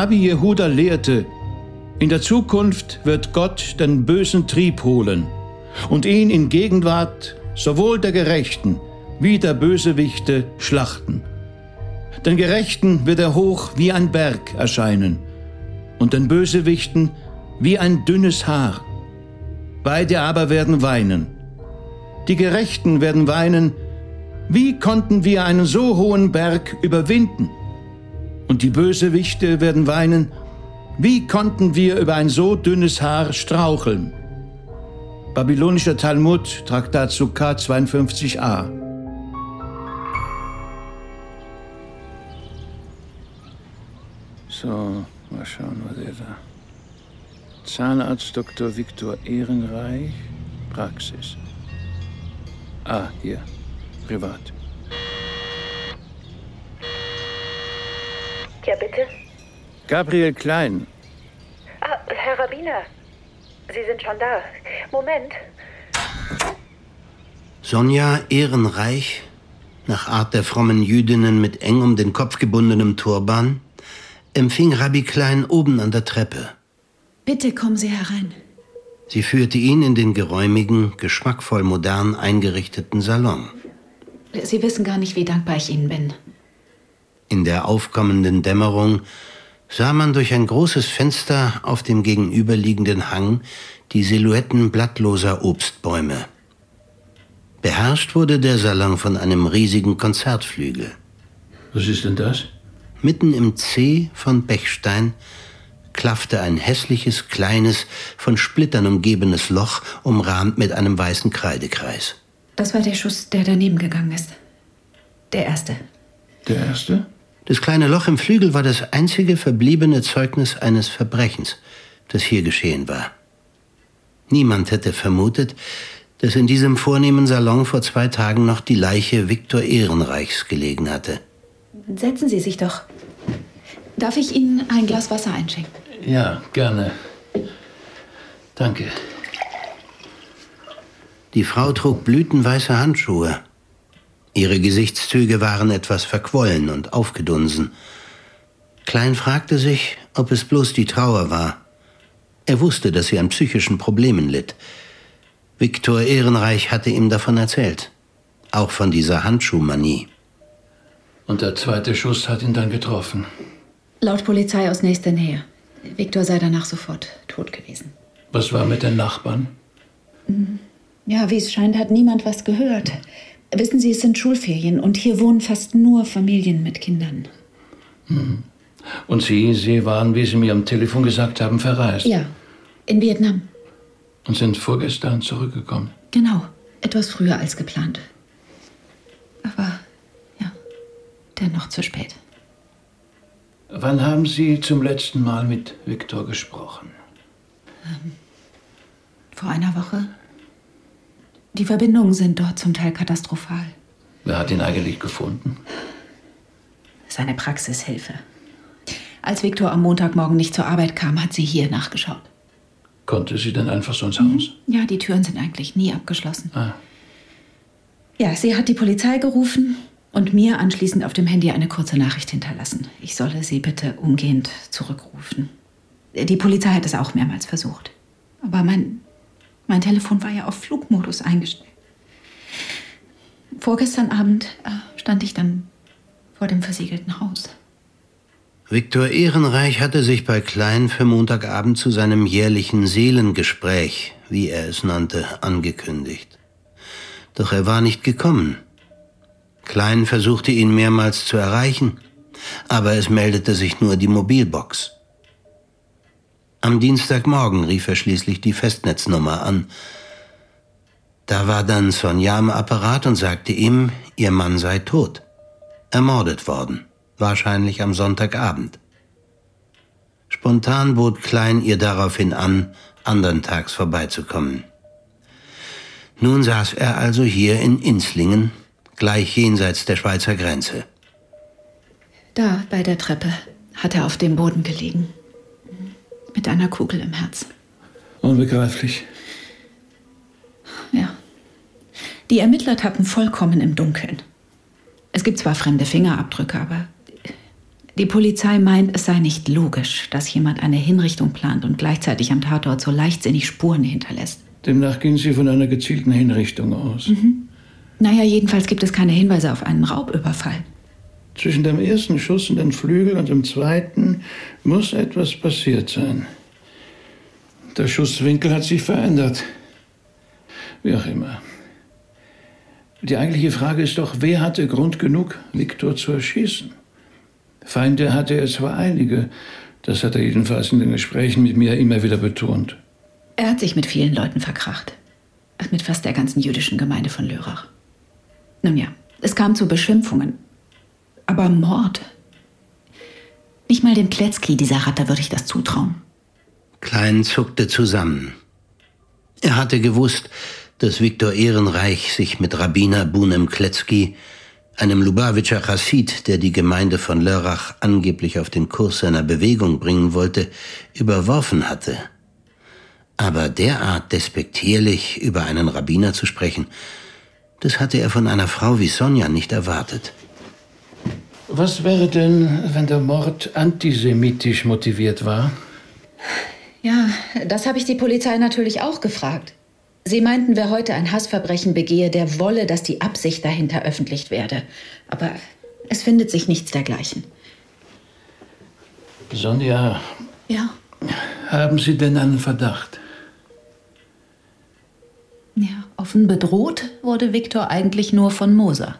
Rabbi Jehuda lehrte, in der Zukunft wird Gott den bösen Trieb holen und ihn in Gegenwart sowohl der Gerechten wie der Bösewichte schlachten. Den Gerechten wird er hoch wie ein Berg erscheinen und den Bösewichten wie ein dünnes Haar. Beide aber werden weinen. Die Gerechten werden weinen, wie konnten wir einen so hohen Berg überwinden? Und die Bösewichte werden weinen, wie konnten wir über ein so dünnes Haar straucheln? Babylonischer Talmud, Traktat Sukkah 52a. So, mal schauen, was er da. Zahnarzt Dr. Viktor Ehrenreich, Praxis. Ah, hier, privat. Ja, bitte? Gabriel Klein. Ah, Herr Rabbiner. Sie sind schon da. Moment. Sonja Ehrenreich, nach Art der frommen Jüdinnen mit eng um den Kopf gebundenem Turban, empfing Rabbi Klein oben an der Treppe. Bitte kommen Sie herein. Sie führte ihn in den geräumigen, geschmackvoll modern eingerichteten Salon. Sie wissen gar nicht, wie dankbar ich Ihnen bin. In der aufkommenden Dämmerung sah man durch ein großes Fenster auf dem gegenüberliegenden Hang die Silhouetten blattloser Obstbäume. Beherrscht wurde der Salon von einem riesigen Konzertflügel. Was ist denn das? Mitten im C von Bechstein klaffte ein hässliches, kleines, von Splittern umgebenes Loch, umrahmt mit einem weißen Kreidekreis. Das war der Schuss, der daneben gegangen ist. Der erste. Der erste? Das kleine Loch im Flügel war das einzige verbliebene Zeugnis eines Verbrechens, das hier geschehen war. Niemand hätte vermutet, dass in diesem vornehmen Salon vor zwei Tagen noch die Leiche Viktor Ehrenreichs gelegen hatte. Setzen Sie sich doch. Darf ich Ihnen ein Glas Wasser einschenken? Ja, gerne. Danke. Die Frau trug blütenweiße Handschuhe. Ihre Gesichtszüge waren etwas verquollen und aufgedunsen. Klein fragte sich, ob es bloß die Trauer war. Er wusste, dass sie an psychischen Problemen litt. Viktor Ehrenreich hatte ihm davon erzählt. Auch von dieser Handschuhmanie. Und der zweite Schuss hat ihn dann getroffen. Laut Polizei aus nächster Nähe. Viktor sei danach sofort tot gewesen. Was war mit den Nachbarn? Ja, wie es scheint, hat niemand was gehört. Wissen Sie, es sind Schulferien und hier wohnen fast nur Familien mit Kindern. Und Sie, Sie waren, wie Sie mir am Telefon gesagt haben, verreist. Ja, in Vietnam. Und sind vorgestern zurückgekommen. Genau, etwas früher als geplant. Aber ja, dennoch zu spät. Wann haben Sie zum letzten Mal mit Viktor gesprochen? Vor einer Woche. Die Verbindungen sind dort zum Teil katastrophal. Wer hat ihn eigentlich gefunden? Seine Praxishilfe. Als Viktor am Montagmorgen nicht zur Arbeit kam, hat sie hier nachgeschaut. Konnte sie denn einfach so ins Haus? Ja, die Türen sind eigentlich nie abgeschlossen. Ah. Ja, sie hat die Polizei gerufen und mir anschließend auf dem Handy eine kurze Nachricht hinterlassen. Ich solle sie bitte umgehend zurückrufen. Die Polizei hat es auch mehrmals versucht. Aber mein, mein Telefon war ja auf Flugmodus eingestellt. Vorgestern Abend äh, stand ich dann vor dem versiegelten Haus. Viktor Ehrenreich hatte sich bei Klein für Montagabend zu seinem jährlichen Seelengespräch, wie er es nannte, angekündigt. Doch er war nicht gekommen. Klein versuchte ihn mehrmals zu erreichen, aber es meldete sich nur die Mobilbox. Am Dienstagmorgen rief er schließlich die Festnetznummer an. Da war dann Sonja am Apparat und sagte ihm, ihr Mann sei tot, ermordet worden, wahrscheinlich am Sonntagabend. Spontan bot Klein ihr daraufhin an, andern Tags vorbeizukommen. Nun saß er also hier in Inslingen, gleich jenseits der Schweizer Grenze. Da, bei der Treppe, hat er auf dem Boden gelegen. Mit einer Kugel im Herz. Unbegreiflich. Ja. Die Ermittler tappen vollkommen im Dunkeln. Es gibt zwar fremde Fingerabdrücke, aber Die Polizei meint, es sei nicht logisch, dass jemand eine Hinrichtung plant und gleichzeitig am Tatort so leichtsinnig Spuren hinterlässt. Demnach gehen Sie von einer gezielten Hinrichtung aus. Mhm. Naja, jedenfalls gibt es keine Hinweise auf einen Raubüberfall. Zwischen dem ersten Schuss in den Flügel und dem zweiten muss etwas passiert sein. Der Schusswinkel hat sich verändert. Wie auch immer. Die eigentliche Frage ist doch, wer hatte Grund genug, Viktor zu erschießen? Feinde hatte er zwar einige, das hat er jedenfalls in den Gesprächen mit mir immer wieder betont. Er hat sich mit vielen Leuten verkracht. Mit fast der ganzen jüdischen Gemeinde von Lörrach. Nun ja, es kam zu Beschimpfungen. Aber Mord. Nicht mal dem Kletzki, dieser Ratter, würde ich das zutrauen. Klein zuckte zusammen. Er hatte gewusst, dass Viktor Ehrenreich sich mit Rabbiner Bunem Kletzki, einem Lubavitcher Chassid, der die Gemeinde von Lörrach angeblich auf den Kurs seiner Bewegung bringen wollte, überworfen hatte. Aber derart despektierlich über einen Rabbiner zu sprechen, das hatte er von einer Frau wie Sonja nicht erwartet. Was wäre denn, wenn der Mord antisemitisch motiviert war? Ja, das habe ich die Polizei natürlich auch gefragt. Sie meinten, wer heute ein Hassverbrechen begehe, der wolle, dass die Absicht dahinter öffentlich werde. Aber es findet sich nichts dergleichen. Sonja. Ja. Haben Sie denn einen Verdacht? Ja, offen bedroht wurde Viktor eigentlich nur von Moser.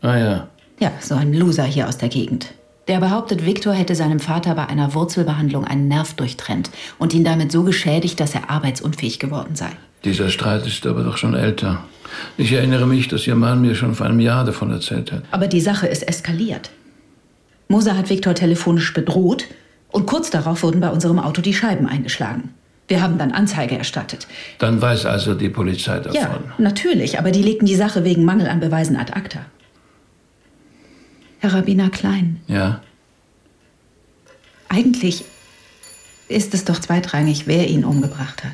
Ah ja. Ja, so ein Loser hier aus der Gegend. Der behauptet, Viktor hätte seinem Vater bei einer Wurzelbehandlung einen Nerv durchtrennt und ihn damit so geschädigt, dass er arbeitsunfähig geworden sei. Dieser Streit ist aber doch schon älter. Ich erinnere mich, dass Ihr Mann mir schon vor einem Jahr davon erzählt hat. Aber die Sache ist eskaliert. Moser hat Viktor telefonisch bedroht und kurz darauf wurden bei unserem Auto die Scheiben eingeschlagen. Wir haben dann Anzeige erstattet. Dann weiß also die Polizei davon. Ja, natürlich, aber die legten die Sache wegen Mangel an Beweisen ad acta. Herr Rabbiner Klein. Ja. Eigentlich ist es doch zweitrangig, wer ihn umgebracht hat.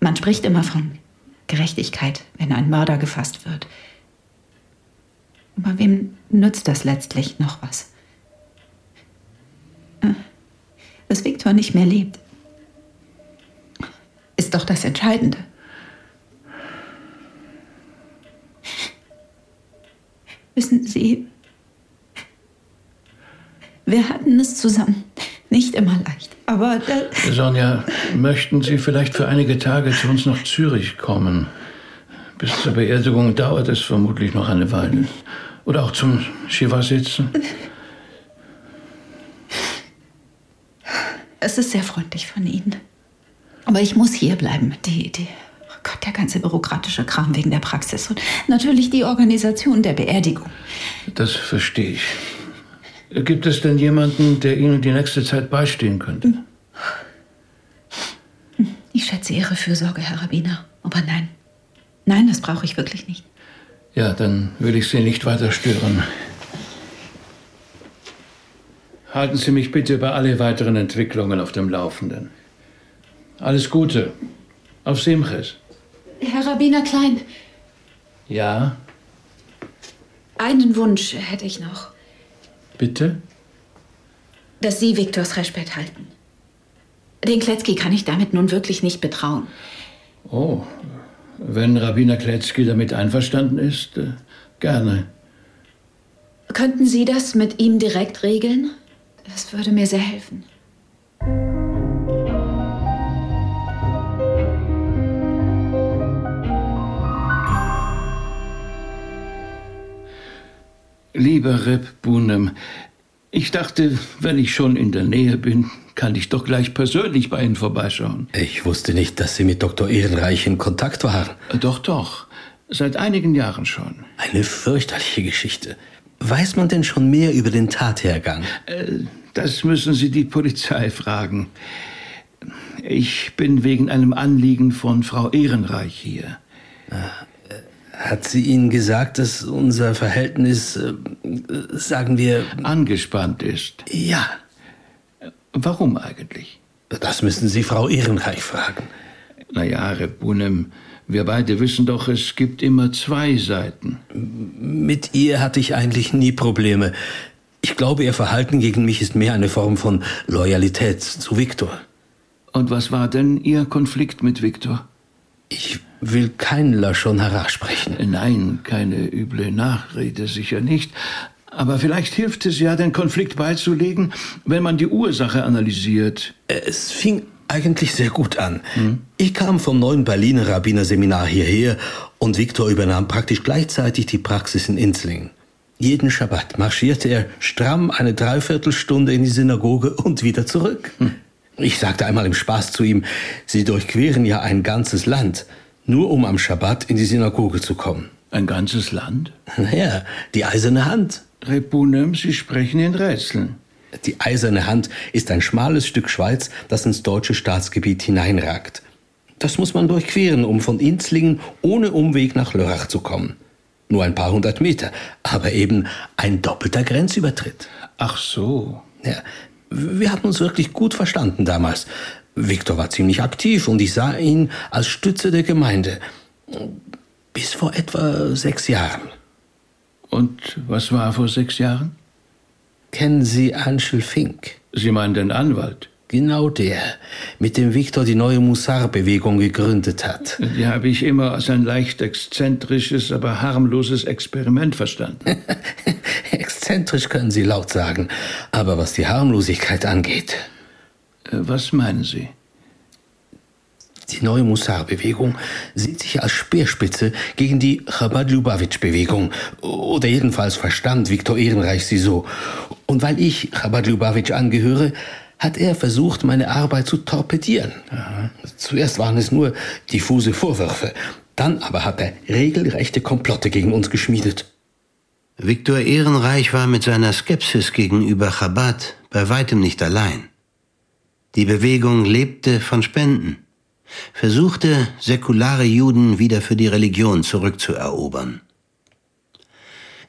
Man spricht immer von Gerechtigkeit, wenn ein Mörder gefasst wird. Aber wem nützt das letztlich noch was? Dass Viktor nicht mehr lebt, ist doch das Entscheidende. Wissen Sie, wir hatten es zusammen. Nicht immer leicht, aber... Sonja, möchten Sie vielleicht für einige Tage zu uns nach Zürich kommen? Bis zur Beerdigung dauert es vermutlich noch eine Weile. Oder auch zum Shiva sitzen. Es ist sehr freundlich von Ihnen. Aber ich muss hier bleiben. Die, die, Gott, der ganze bürokratische Kram wegen der Praxis und natürlich die Organisation der Beerdigung. Das verstehe ich. Gibt es denn jemanden, der Ihnen die nächste Zeit beistehen könnte? Ich schätze Ihre Fürsorge, Herr Rabbiner. Aber nein. Nein, das brauche ich wirklich nicht. Ja, dann will ich Sie nicht weiter stören. Halten Sie mich bitte bei alle weiteren Entwicklungen auf dem Laufenden. Alles Gute. Auf Simches. Herr Rabbiner Klein. Ja? Einen Wunsch hätte ich noch. Bitte? Dass Sie Viktors Respekt halten. Den Kletzki kann ich damit nun wirklich nicht betrauen. Oh, wenn Rabbiner Kletzki damit einverstanden ist, äh, gerne. Könnten Sie das mit ihm direkt regeln? Das würde mir sehr helfen. Lieber Reb Bunem, ich dachte, wenn ich schon in der Nähe bin, kann ich doch gleich persönlich bei Ihnen vorbeischauen. Ich wusste nicht, dass Sie mit Dr. Ehrenreich in Kontakt waren. Doch, doch. Seit einigen Jahren schon. Eine fürchterliche Geschichte. Weiß man denn schon mehr über den Tathergang? Äh, das müssen Sie die Polizei fragen. Ich bin wegen einem Anliegen von Frau Ehrenreich hier. Hat sie Ihnen gesagt, dass unser Verhältnis, äh, sagen wir... Angespannt ist? Ja. Warum eigentlich? Das müssen Sie Frau Ehrenreich fragen. Naja, Repunem, wir beide wissen doch, es gibt immer zwei Seiten. Mit ihr hatte ich eigentlich nie Probleme. Ich glaube, ihr Verhalten gegen mich ist mehr eine Form von Loyalität zu Viktor. Und was war denn Ihr Konflikt mit Viktor? Ich will keinen Lachon heraussprechen. Nein, keine üble Nachrede, sicher nicht. Aber vielleicht hilft es ja, den Konflikt beizulegen, wenn man die Ursache analysiert. Es fing eigentlich sehr gut an. Hm? Ich kam vom neuen Berliner Rabbinerseminar hierher und Viktor übernahm praktisch gleichzeitig die Praxis in Inzlingen. Jeden Schabbat marschierte er stramm eine Dreiviertelstunde in die Synagoge und wieder zurück. Hm. Ich sagte einmal im Spaß zu ihm, Sie durchqueren ja ein ganzes Land, nur um am Schabbat in die Synagoge zu kommen. Ein ganzes Land? Ja, die eiserne Hand. Repunem, Sie sprechen in Rätseln. Die eiserne Hand ist ein schmales Stück Schweiz, das ins deutsche Staatsgebiet hineinragt. Das muss man durchqueren, um von Inzlingen ohne Umweg nach Lörrach zu kommen. Nur ein paar hundert Meter, aber eben ein doppelter Grenzübertritt. Ach so. Ja, wir hatten uns wirklich gut verstanden damals. Viktor war ziemlich aktiv und ich sah ihn als Stütze der Gemeinde. Bis vor etwa sechs Jahren. Und was war vor sechs Jahren? Kennen Sie Anschel Fink? Sie meinen den Anwalt? Genau der, mit dem Viktor die neue Mussar-Bewegung gegründet hat. Die habe ich immer als ein leicht exzentrisches, aber harmloses Experiment verstanden. Exzentrisch können Sie laut sagen, aber was die Harmlosigkeit angeht. Äh, was meinen Sie? Die neue Mussar-Bewegung sieht sich als Speerspitze gegen die Chabad-Lubavitch-Bewegung. Oder jedenfalls verstand Viktor Ehrenreich sie so. Und weil ich Chabad-Lubavitch angehöre, hat er versucht, meine Arbeit zu torpedieren. Zuerst waren es nur diffuse Vorwürfe, dann aber hat er regelrechte Komplotte gegen uns geschmiedet. Viktor Ehrenreich war mit seiner Skepsis gegenüber Chabad bei weitem nicht allein. Die Bewegung lebte von Spenden, versuchte, säkulare Juden wieder für die Religion zurückzuerobern.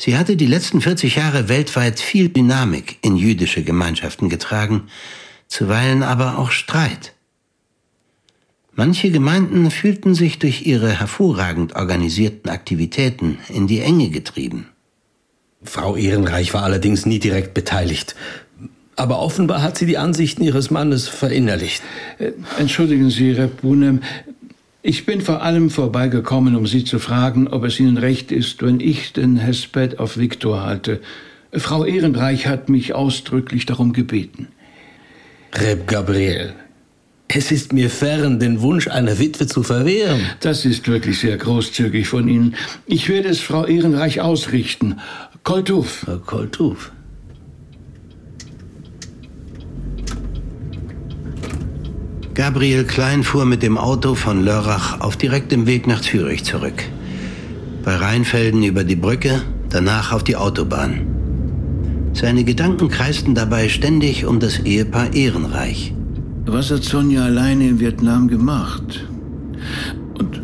Sie hatte die letzten 40 Jahre weltweit viel Dynamik in jüdische Gemeinschaften getragen, zuweilen aber auch Streit. Manche Gemeinden fühlten sich durch ihre hervorragend organisierten Aktivitäten in die Enge getrieben. Frau Ehrenreich war allerdings nie direkt beteiligt. Aber offenbar hat sie die Ansichten ihres Mannes verinnerlicht. Äh, entschuldigen Sie, Repunem, ich bin vor allem vorbeigekommen, um Sie zu fragen, ob es Ihnen recht ist, wenn ich den Hesped auf Viktor halte. Frau Ehrenreich hat mich ausdrücklich darum gebeten. Reb Gabriel, es ist mir fern, den Wunsch einer Witwe zu verwehren. Das ist wirklich sehr großzügig von Ihnen. Ich werde es Frau Ehrenreich ausrichten. Koltuf. Koltuf. Gabriel Klein fuhr mit dem Auto von Lörrach auf direktem Weg nach Zürich zurück. Bei Rheinfelden über die Brücke, danach auf die Autobahn. Seine Gedanken kreisten dabei ständig um das Ehepaar Ehrenreich. Was hat Sonja alleine in Vietnam gemacht? Und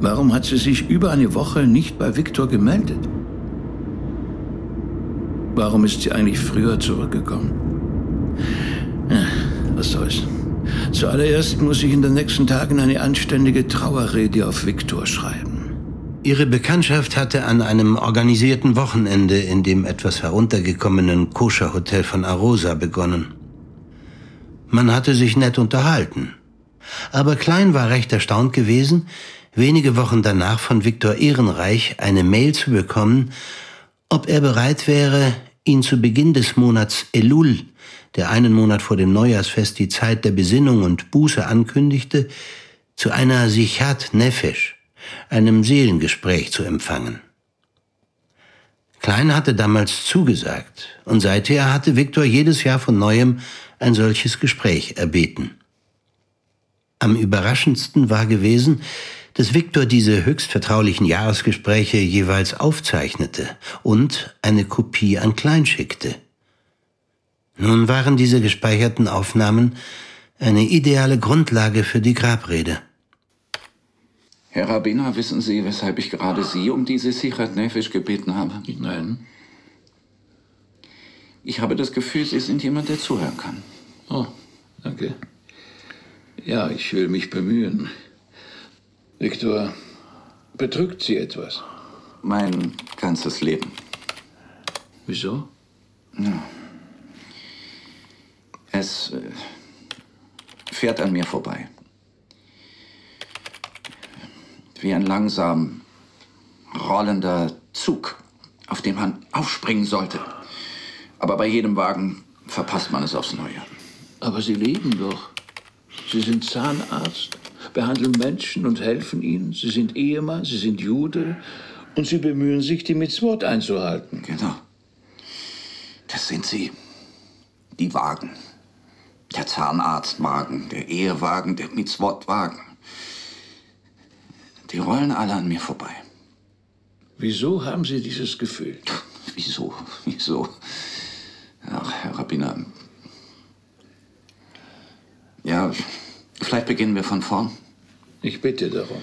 warum hat sie sich über eine Woche nicht bei Viktor gemeldet? Warum ist sie eigentlich früher zurückgekommen? Ja, was soll's. Zuallererst muss ich in den nächsten Tagen eine anständige Trauerrede auf Viktor schreiben. Ihre Bekanntschaft hatte an einem organisierten Wochenende in dem etwas heruntergekommenen Koscher-Hotel von Arosa begonnen. Man hatte sich nett unterhalten. Aber Klein war recht erstaunt gewesen, wenige Wochen danach von Viktor Ehrenreich eine Mail zu bekommen, ob er bereit wäre, ihn zu Beginn des Monats Elul der einen Monat vor dem Neujahrsfest die Zeit der Besinnung und Buße ankündigte, zu einer Sichat Nefesh, einem Seelengespräch zu empfangen. Klein hatte damals zugesagt und seither hatte Viktor jedes Jahr von neuem ein solches Gespräch erbeten. Am überraschendsten war gewesen, dass Viktor diese höchst vertraulichen Jahresgespräche jeweils aufzeichnete und eine Kopie an Klein schickte. Nun waren diese gespeicherten Aufnahmen eine ideale Grundlage für die Grabrede. Herr Rabbiner, wissen Sie, weshalb ich gerade Sie um diese Sichat Nefesh gebeten habe? Nein. Ich habe das Gefühl, Sie sind jemand, der zuhören kann. Oh, danke. Ja, ich will mich bemühen. Viktor, bedrückt Sie etwas? Mein ganzes Leben. Wieso? Ja. Es äh, fährt an mir vorbei. Wie ein langsam rollender Zug, auf dem man aufspringen sollte. Aber bei jedem Wagen verpasst man es aufs Neue. Aber Sie leben doch. Sie sind Zahnarzt, behandeln Menschen und helfen ihnen. Sie sind Ehemann, Sie sind Jude und Sie bemühen sich, die Mitzvot einzuhalten. Genau. Das sind sie. Die Wagen. Der Zahnarztwagen, der Ehewagen, der Mitzvotwagen. Die rollen alle an mir vorbei. Wieso haben Sie dieses Gefühl? Wieso? Wieso? Ach, Herr Rabbiner. Ja, vielleicht beginnen wir von vorn. Ich bitte darum.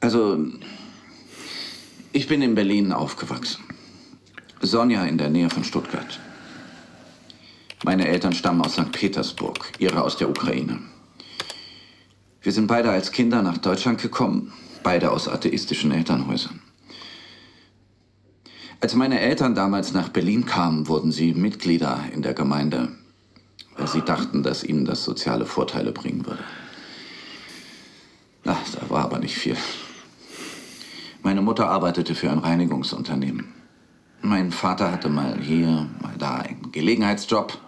Also, ich bin in Berlin aufgewachsen. Sonja in der Nähe von Stuttgart. Meine Eltern stammen aus St. Petersburg, ihre aus der Ukraine. Wir sind beide als Kinder nach Deutschland gekommen, beide aus atheistischen Elternhäusern. Als meine Eltern damals nach Berlin kamen, wurden sie Mitglieder in der Gemeinde, weil sie dachten, dass ihnen das soziale Vorteile bringen würde. Ach, da war aber nicht viel. Meine Mutter arbeitete für ein Reinigungsunternehmen. Mein Vater hatte mal hier, mal da einen Gelegenheitsjob.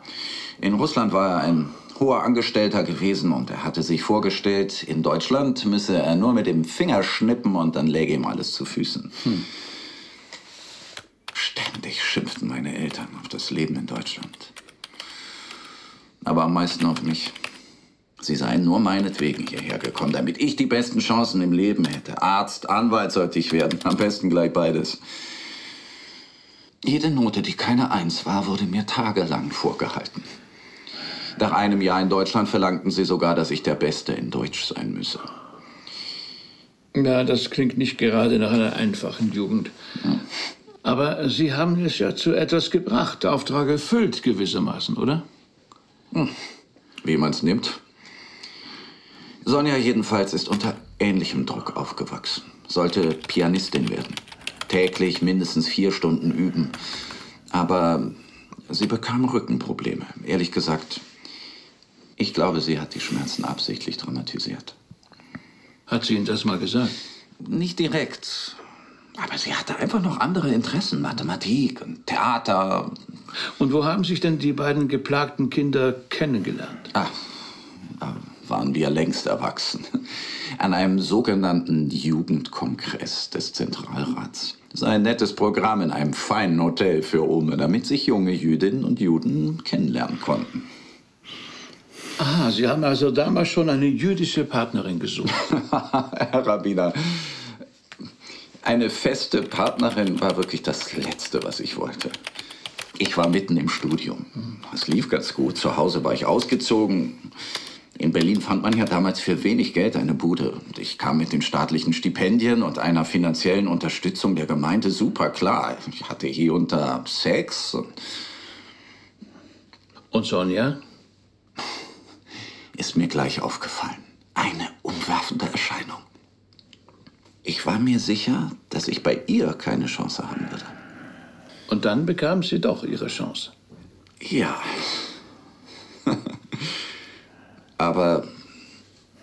In Russland war er ein hoher Angestellter gewesen und er hatte sich vorgestellt, in Deutschland müsse er nur mit dem Finger schnippen und dann läge ihm alles zu Füßen. Hm. Ständig schimpften meine Eltern auf das Leben in Deutschland. Aber am meisten auf mich. Sie seien nur meinetwegen hierher gekommen, damit ich die besten Chancen im Leben hätte. Arzt, Anwalt sollte ich werden, am besten gleich beides. Jede Note, die keine Eins war, wurde mir tagelang vorgehalten. Nach einem Jahr in Deutschland verlangten sie sogar, dass ich der Beste in Deutsch sein müsse. Ja, das klingt nicht gerade nach einer einfachen Jugend. Ja. Aber Sie haben es ja zu etwas gebracht, Auftrag erfüllt gewissermaßen, oder? Hm. Wie man es nimmt. Sonja jedenfalls ist unter ähnlichem Druck aufgewachsen. Sollte Pianistin werden. Täglich mindestens vier Stunden üben. Aber sie bekam Rückenprobleme. Ehrlich gesagt, ich glaube, sie hat die Schmerzen absichtlich dramatisiert. Hat sie Ihnen das mal gesagt? Nicht direkt. Aber sie hatte einfach noch andere Interessen. Mathematik und Theater. Und wo haben sich denn die beiden geplagten Kinder kennengelernt? Ah, da waren wir längst erwachsen. An einem sogenannten Jugendkongress des Zentralrats. Das ist ein nettes Programm in einem feinen Hotel für Ome, damit sich junge Jüdinnen und Juden kennenlernen konnten. Ah, Sie haben also damals schon eine jüdische Partnerin gesucht. Herr Rabbiner, eine feste Partnerin war wirklich das Letzte, was ich wollte. Ich war mitten im Studium. Es lief ganz gut. Zu Hause war ich ausgezogen. In Berlin fand man ja damals für wenig Geld eine Bude. Und ich kam mit den staatlichen Stipendien und einer finanziellen Unterstützung der Gemeinde super klar. Ich hatte hier unter Sex. Und, und Sonja? ist mir gleich aufgefallen. Eine umwerfende Erscheinung. Ich war mir sicher, dass ich bei ihr keine Chance haben würde. Und dann bekam sie doch ihre Chance. Ja. Aber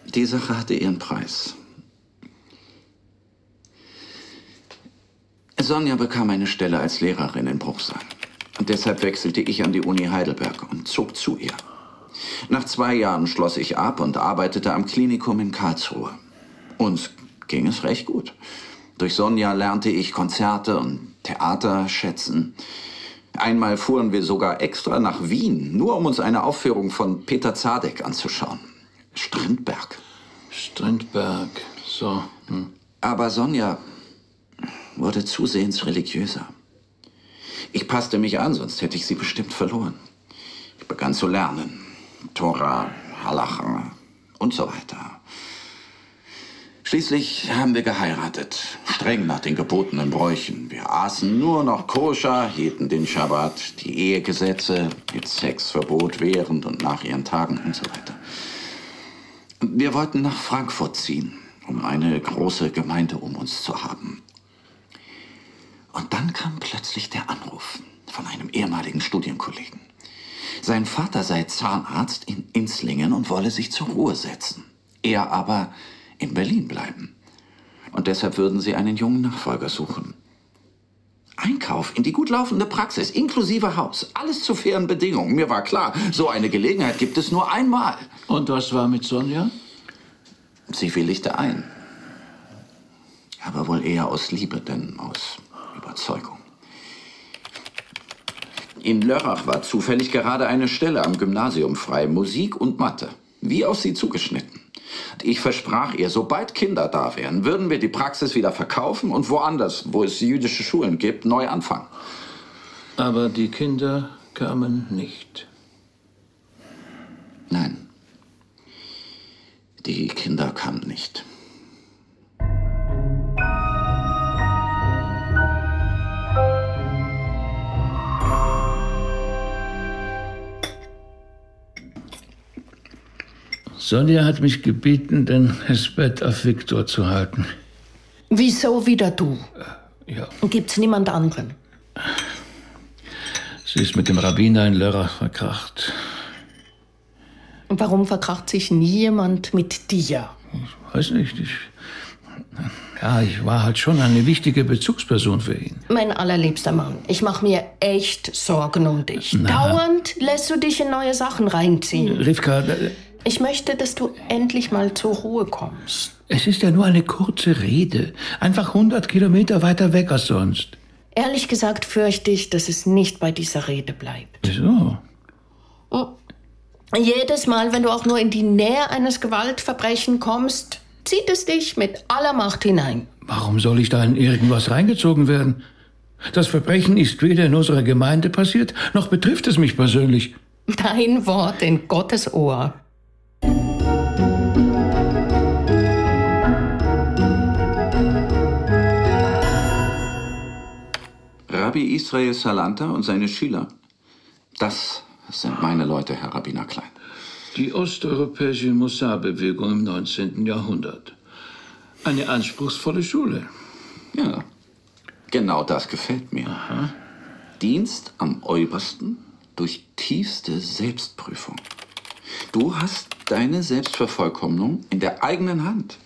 die Sache hatte ihren Preis. Sonja bekam eine Stelle als Lehrerin in Bruchsal. Und deshalb wechselte ich an die Uni Heidelberg und zog zu ihr. Nach zwei Jahren schloss ich ab und arbeitete am Klinikum in Karlsruhe. Uns ging es recht gut. Durch Sonja lernte ich Konzerte und Theater schätzen. Einmal fuhren wir sogar extra nach Wien, nur um uns eine Aufführung von Peter Zadek anzuschauen. Strindberg. Strindberg, so. Hm. Aber Sonja wurde zusehends religiöser. Ich passte mich an, sonst hätte ich sie bestimmt verloren. Ich begann zu lernen. Tora, Halacha und so weiter. Schließlich haben wir geheiratet, streng nach den gebotenen Bräuchen. Wir aßen nur noch koscher, hielten den Schabbat, die Ehegesetze mit Sexverbot während und nach ihren Tagen und so weiter. Wir wollten nach Frankfurt ziehen, um eine große Gemeinde um uns zu haben. Und dann kam plötzlich der Anruf von einem ehemaligen Studienkollegen. Sein Vater sei Zahnarzt in Inslingen und wolle sich zur Ruhe setzen. Er aber in Berlin bleiben. Und deshalb würden sie einen jungen Nachfolger suchen. Einkauf in die gut laufende Praxis, inklusive Haus, alles zu fairen Bedingungen. Mir war klar, so eine Gelegenheit gibt es nur einmal. Und was war mit Sonja? Sie willigte ein. Aber wohl eher aus Liebe, denn aus Überzeugung. In Lörrach war zufällig gerade eine Stelle am Gymnasium frei, Musik und Mathe, wie auf sie zugeschnitten. Ich versprach ihr, sobald Kinder da wären, würden wir die Praxis wieder verkaufen und woanders, wo es jüdische Schulen gibt, neu anfangen. Aber die Kinder kamen nicht. Nein, die Kinder kamen nicht. Sonja hat mich gebeten, denn das Bett auf Viktor zu halten. Wieso wieder du? Ja, Gibt's niemand anderen? sie ist mit dem Rabbiner in Lörrach verkracht. Und warum verkracht sich nie jemand mit dir? Weiß nicht, ich. Ja, ich war halt schon eine wichtige Bezugsperson für ihn. Mein allerliebster Mann, ich mache mir echt Sorgen um dich. Dauernd lässt du dich in neue Sachen reinziehen. Rivka, äh, Ich möchte, dass du endlich mal zur Ruhe kommst. es ist ja nur eine kurze Rede. Einfach 100 Kilometer weiter weg als sonst. Ehrlich gesagt fürchte ich, dass es nicht bei dieser Rede bleibt. Wieso? Jedes Mal, wenn du auch nur in die Nähe eines Gewaltverbrechens kommst, zieht es dich mit aller Macht hinein. Warum soll ich da in irgendwas reingezogen werden? Das Verbrechen ist weder in unserer Gemeinde passiert, noch betrifft es mich persönlich. Dein Wort in Gottes Ohr. Rabbi Israel Salanta und seine Schüler. Das sind meine Leute, Herr Rabbiner Klein. Die osteuropäische Mossad-Bewegung im 19. Jahrhundert. Eine anspruchsvolle Schule. Ja, genau das gefällt mir. Dienst am Obersten durch tiefste Selbstprüfung. Du hast deine Selbstvervollkommnung in der eigenen Hand.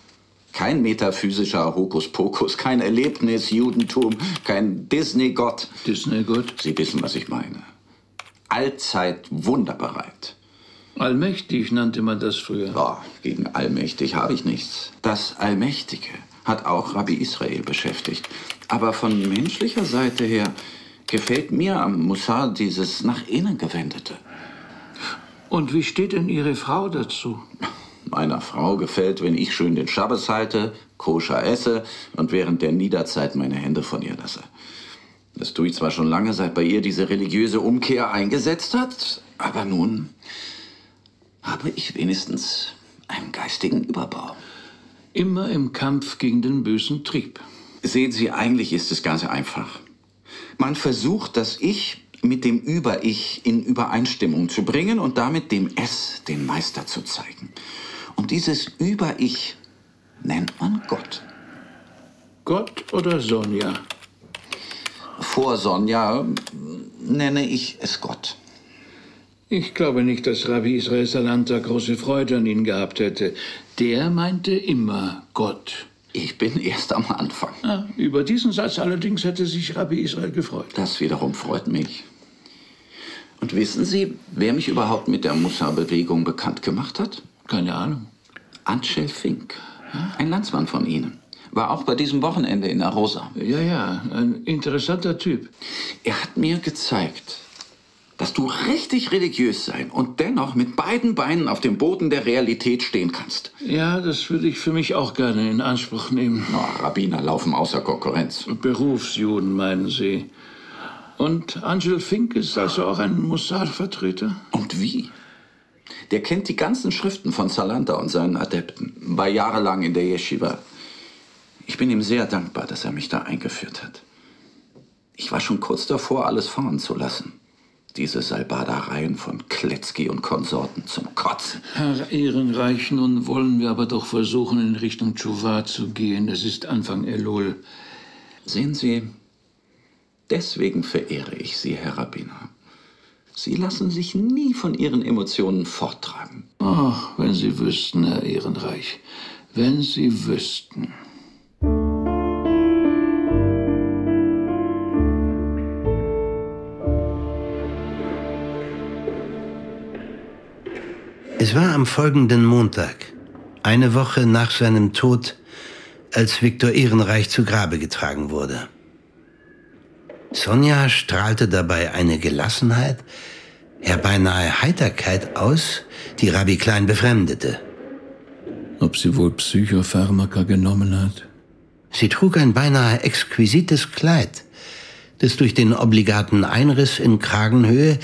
Kein metaphysischer Hokuspokus, kein Erlebnis-Judentum, kein Disney-Gott. Disney gut. Sie wissen, was ich meine. Allzeit wunderbereit. Allmächtig nannte man das früher. Boah, gegen allmächtig habe ich nichts. Das Allmächtige hat auch Rabbi Israel beschäftigt. Aber von menschlicher Seite her gefällt mir am Mussar dieses nach innen gewendete. Und wie steht denn Ihre Frau dazu? Meiner Frau gefällt, wenn ich schön den Schabbes halte, koscher esse und während der Niederzeit meine Hände von ihr lasse. Das tue ich zwar schon lange, seit bei ihr diese religiöse Umkehr eingesetzt hat, aber nun habe ich wenigstens einen geistigen Überbau. Immer im Kampf gegen den bösen Trieb. Sehen Sie, eigentlich ist es ganz einfach. Man versucht, das Ich mit dem Über-Ich in Übereinstimmung zu bringen und damit dem Es den Meister zu zeigen. Und dieses Über-Ich nennt man Gott. Gott oder Sonja? Vor Sonja nenne ich es Gott. Ich glaube nicht, dass Rabbi Israel Salanta große Freude an ihn gehabt hätte. Der meinte immer Gott. Ich bin erst am Anfang. Ah, über diesen Satz allerdings hätte sich Rabbi Israel gefreut. Das wiederum freut mich. Und wissen Sie, wer mich überhaupt mit der Mussa-Bewegung bekannt gemacht hat? Keine Ahnung. Angel Fink, ein Landsmann von Ihnen. War auch bei diesem Wochenende in Arosa. Ja, ja, ein interessanter Typ. Er hat mir gezeigt, dass du richtig religiös sein und dennoch mit beiden Beinen auf dem Boden der Realität stehen kannst. Ja, das würde ich für mich auch gerne in Anspruch nehmen. Oh, Rabbiner laufen außer Konkurrenz. Berufsjuden, meinen Sie. Und Angel Fink ist also auch ein Mossad-Vertreter? Und wie? Der kennt die ganzen Schriften von Salanta und seinen Adepten. War jahrelang in der Yeshiva. Ich bin ihm sehr dankbar, dass er mich da eingeführt hat. Ich war schon kurz davor, alles fahren zu lassen. Diese Salbadereien von Kletzky und Konsorten zum Kotzen. Herr Ehrenreich, nun wollen wir aber doch versuchen, in Richtung Chuva zu gehen. Es ist Anfang Elul. Sehen Sie, deswegen verehre ich Sie, Herr Rabbiner. Sie lassen sich nie von Ihren Emotionen forttreiben. Ach, wenn Sie wüssten, Herr Ehrenreich, wenn Sie wüssten. Es war am folgenden Montag, eine Woche nach seinem Tod, als Viktor Ehrenreich zu Grabe getragen wurde. Sonja strahlte dabei eine Gelassenheit, ja beinahe Heiterkeit aus, die Rabbi Klein befremdete. Ob sie wohl Psychopharmaka genommen hat? Sie trug ein beinahe exquisites Kleid, das durch den obligaten Einriss in Kragenhöhe,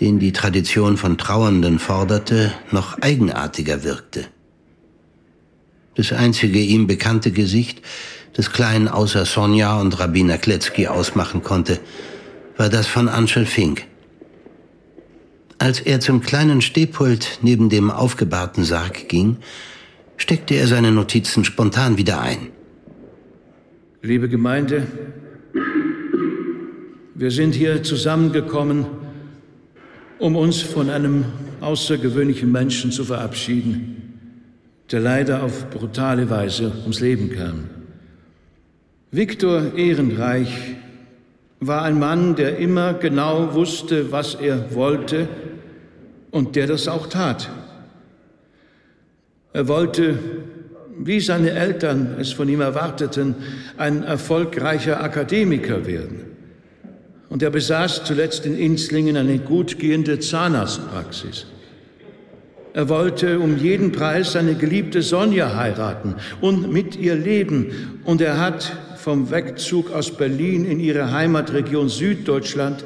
den die Tradition von Trauernden forderte, noch eigenartiger wirkte. Das einzige ihm bekannte Gesicht, das Klein außer Sonja und Rabbiner Kletzky ausmachen konnte, war das von Anschel Fink. Als er zum kleinen Stehpult neben dem aufgebahrten Sarg ging, steckte er seine Notizen spontan wieder ein. Liebe Gemeinde, wir sind hier zusammengekommen, um uns von einem außergewöhnlichen Menschen zu verabschieden, der leider auf brutale Weise ums Leben kam. Viktor Ehrenreich war ein Mann, der immer genau wusste, was er wollte und der das auch tat. Er wollte, wie seine Eltern es von ihm erwarteten, ein erfolgreicher Akademiker werden. Und er besaß zuletzt in Inslingen eine gut gehende Zahnarztpraxis. Er wollte um jeden Preis seine geliebte Sonja heiraten und mit ihr leben. Und er hat vom Wegzug aus Berlin in ihre Heimatregion Süddeutschland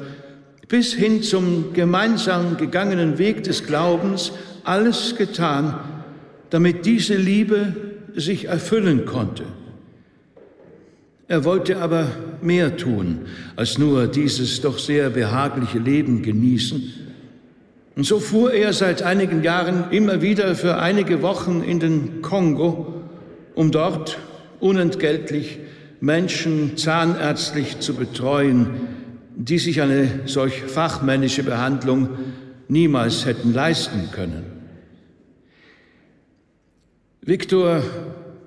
bis hin zum gemeinsam gegangenen Weg des Glaubens alles getan, damit diese Liebe sich erfüllen konnte. Er wollte aber mehr tun, als nur dieses doch sehr behagliche Leben genießen. Und so fuhr er seit einigen Jahren immer wieder für einige Wochen in den Kongo, um dort unentgeltlich Menschen zahnärztlich zu betreuen, die sich eine solch fachmännische Behandlung niemals hätten leisten können. Viktor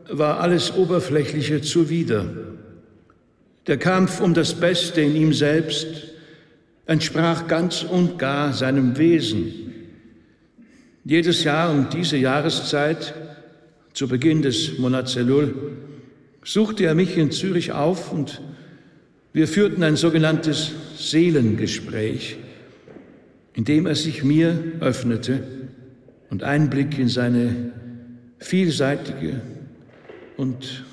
war alles Oberflächliche zuwider. Der Kampf um das Beste in ihm selbst entsprach ganz und gar seinem Wesen. Jedes Jahr um diese Jahreszeit, zu Beginn des Monats Elul, suchte er mich in Zürich auf und wir führten ein sogenanntes Seelengespräch, in dem er sich mir öffnete und Einblick in seine vielseitige und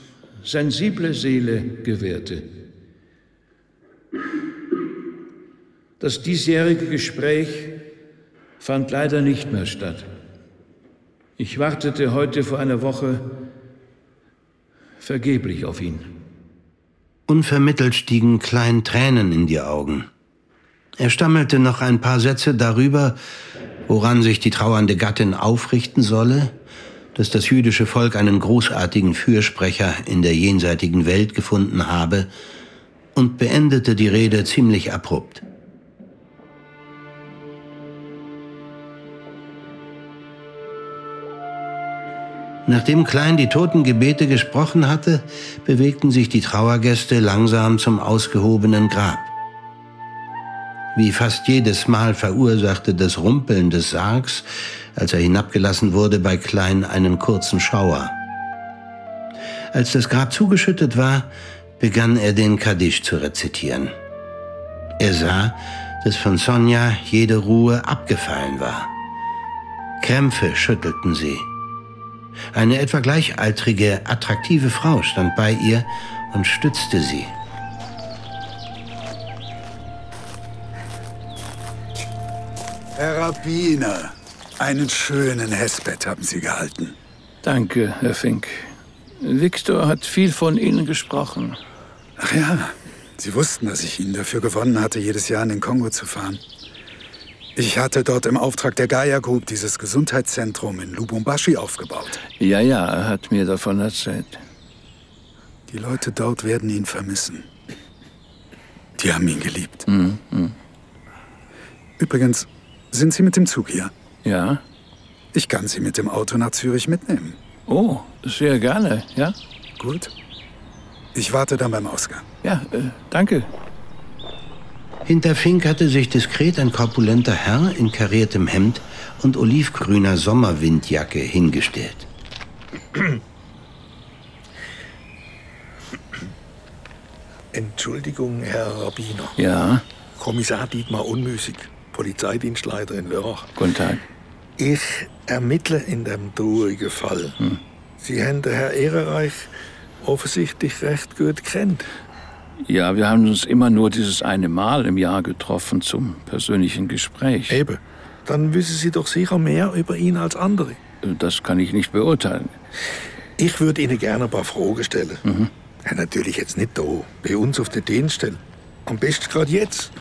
sensible Seele gewährte. Das diesjährige Gespräch fand leider nicht mehr statt. Ich wartete heute vor einer Woche vergeblich auf ihn. Unvermittelt stiegen klein Tränen in die Augen. Er stammelte noch ein paar Sätze darüber, woran sich die trauernde Gattin aufrichten solle, dass das jüdische Volk einen großartigen Fürsprecher in der jenseitigen Welt gefunden habe, und beendete die Rede ziemlich abrupt. Nachdem Klein die Totengebete gesprochen hatte, bewegten sich die Trauergäste langsam zum ausgehobenen Grab. Wie fast jedes Mal verursachte das Rumpeln des Sargs, als er hinabgelassen wurde, bei Klein einen kurzen Schauer. Als das Grab zugeschüttet war, begann er den Kaddisch zu rezitieren. Er sah, dass von Sonja jede Ruhe abgefallen war. Krämpfe schüttelten sie. Eine etwa gleichaltrige, attraktive Frau stand bei ihr und stützte sie. Herr Rabbiner, einen schönen Hesbett haben Sie gehalten. Danke, Herr Fink. Victor hat viel von Ihnen gesprochen. Ach ja, Sie wussten, dass ich ihn dafür gewonnen hatte, jedes Jahr in den Kongo zu fahren. Ich hatte dort im Auftrag der Gaia Group dieses Gesundheitszentrum in Lubumbashi aufgebaut. Ja, ja, er hat mir davon erzählt. Die Leute dort werden ihn vermissen. Die haben ihn geliebt. Mhm. mhm. Übrigens, sind Sie mit dem Zug hier? Ja. Ich kann Sie mit dem Auto nach Zürich mitnehmen. Oh, sehr gerne, ja? Gut. Ich warte dann beim Ausgang. Ja, äh, danke. Hinter Fink hatte sich diskret ein korpulenter Herr in kariertem Hemd und olivgrüner Sommerwindjacke hingestellt. Entschuldigung, Herr Rabbiner. Ja? Kommissar Dietmar Unmüßig, Polizeidienstleiter in Lörrach. Guten Tag. Ich ermittle in dem traurigen Fall. Hm. Sie haben den Herr Ehrenreich offensichtlich recht gut kennt. Ja, wir haben uns immer nur dieses eine Mal im Jahr getroffen zum persönlichen Gespräch. Eben. Dann wissen Sie doch sicher mehr über ihn als andere. Das kann ich nicht beurteilen. Ich würde Ihnen gerne ein paar Fragen stellen. Mhm. Ja, natürlich jetzt nicht da, bei uns auf der Dienststelle. Am besten gerade jetzt.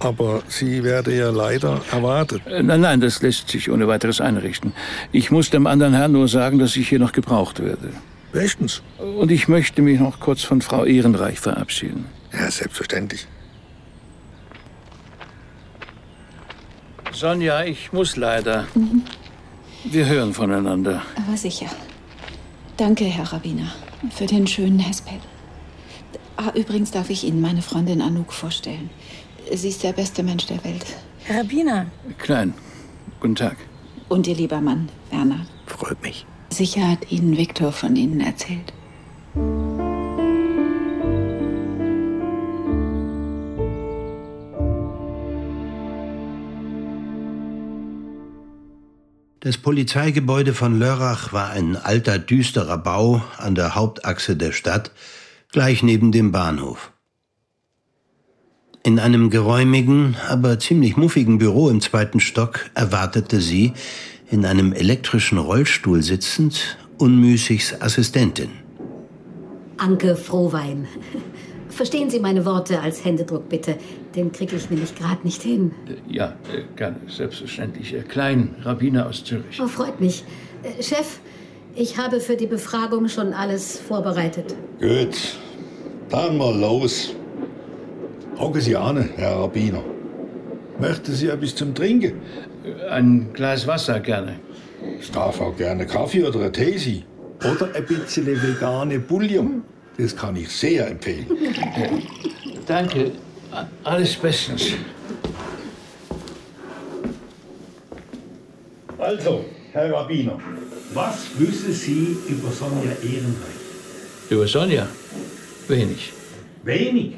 Aber Sie werden ja leider erwartet. Äh, nein, nein, das lässt sich ohne weiteres einrichten. Ich muss dem anderen Herrn nur sagen, dass ich hier noch gebraucht werde. Bestens. Und ich möchte mich noch kurz von Frau Ehrenreich verabschieden. Ja, selbstverständlich. Sonja, ich muss leider. Mhm. Wir hören voneinander. Aber sicher. Danke, Herr Rabbiner, für den schönen Hespel. Ah, übrigens darf ich Ihnen meine Freundin Anouk vorstellen. Sie ist der beste Mensch der Welt. Herr Rabbiner. Klein. Guten Tag. Und Ihr lieber Mann, Werner. Freut mich. Sicher hat Ihnen Viktor von Ihnen erzählt. Das Polizeigebäude von Lörrach war ein alter, düsterer Bau an der Hauptachse der Stadt, gleich neben dem Bahnhof. In einem geräumigen, aber ziemlich muffigen Büro im zweiten Stock erwartete sie, in einem elektrischen Rollstuhl sitzend, Unmüßigs Assistentin. Anke Frohwein. Verstehen Sie meine Worte als Händedruck bitte. Den kriege ich nämlich gerade nicht hin. Ja, äh, gerne, selbstverständlich. Äh, Klein, Rabbiner aus Zürich. Oh, freut mich. Äh, Chef, ich habe für die Befragung schon alles vorbereitet. Gut, dann mal los. Hocken Sie an, Herr Rabbiner. Möchten Sie etwas zum Trinken? Ein Glas Wasser gerne. Es darf auch gerne Kaffee oder ein Tee sein. Oder ein bisschen vegane Bouillon. Das kann ich sehr empfehlen. Danke. Alles bestens. Also, Herr Rabbiner, was wissen Sie über Sonja Ehrenreich? Über Sonja? Wenig. Wenig?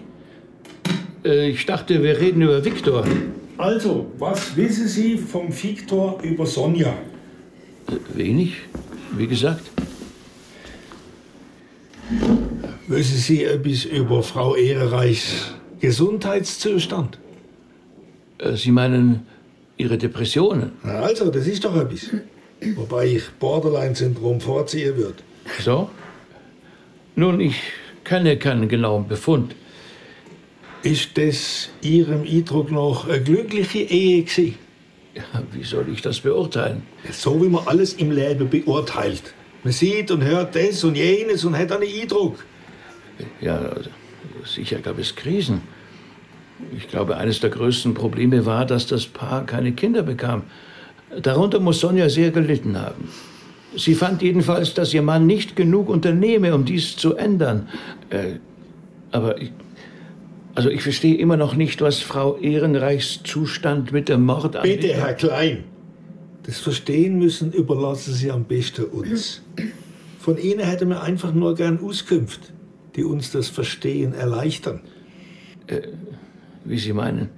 Äh, ich dachte, wir reden über Viktor. Also, was wissen Sie vom Viktor über Sonja? Äh, wenig, wie gesagt. Wissen Sie etwas über Frau Ehrenreichs Gesundheitszustand? Äh, Sie meinen Ihre Depressionen? Also, das ist doch etwas. Wobei ich Borderline-Syndrom vorziehen würde. So? Nun, ich kenne keinen genauen Befund. Ist das Ihrem Eindruck noch eine glückliche Ehe gewesen? Ja, wie soll ich das beurteilen? So wie man alles im Leben beurteilt. Man sieht und hört das und jenes und hat einen Eindruck. Ja, sicher gab es Krisen. Ich glaube, eines der größten Probleme war, dass das Paar keine Kinder bekam. Darunter muss Sonja sehr gelitten haben. Sie fand jedenfalls, dass ihr Mann nicht genug unternehme, um dies zu ändern. Äh, aber ich, also ich verstehe immer noch nicht, was Frau Ehrenreichs Zustand mit dem Mord an... Bitte, Herr Klein. Das Verstehen müssen überlassen Sie am besten uns. Von Ihnen hätten wir einfach nur gern Auskünfte, die uns das Verstehen erleichtern. Äh, wie Sie meinen?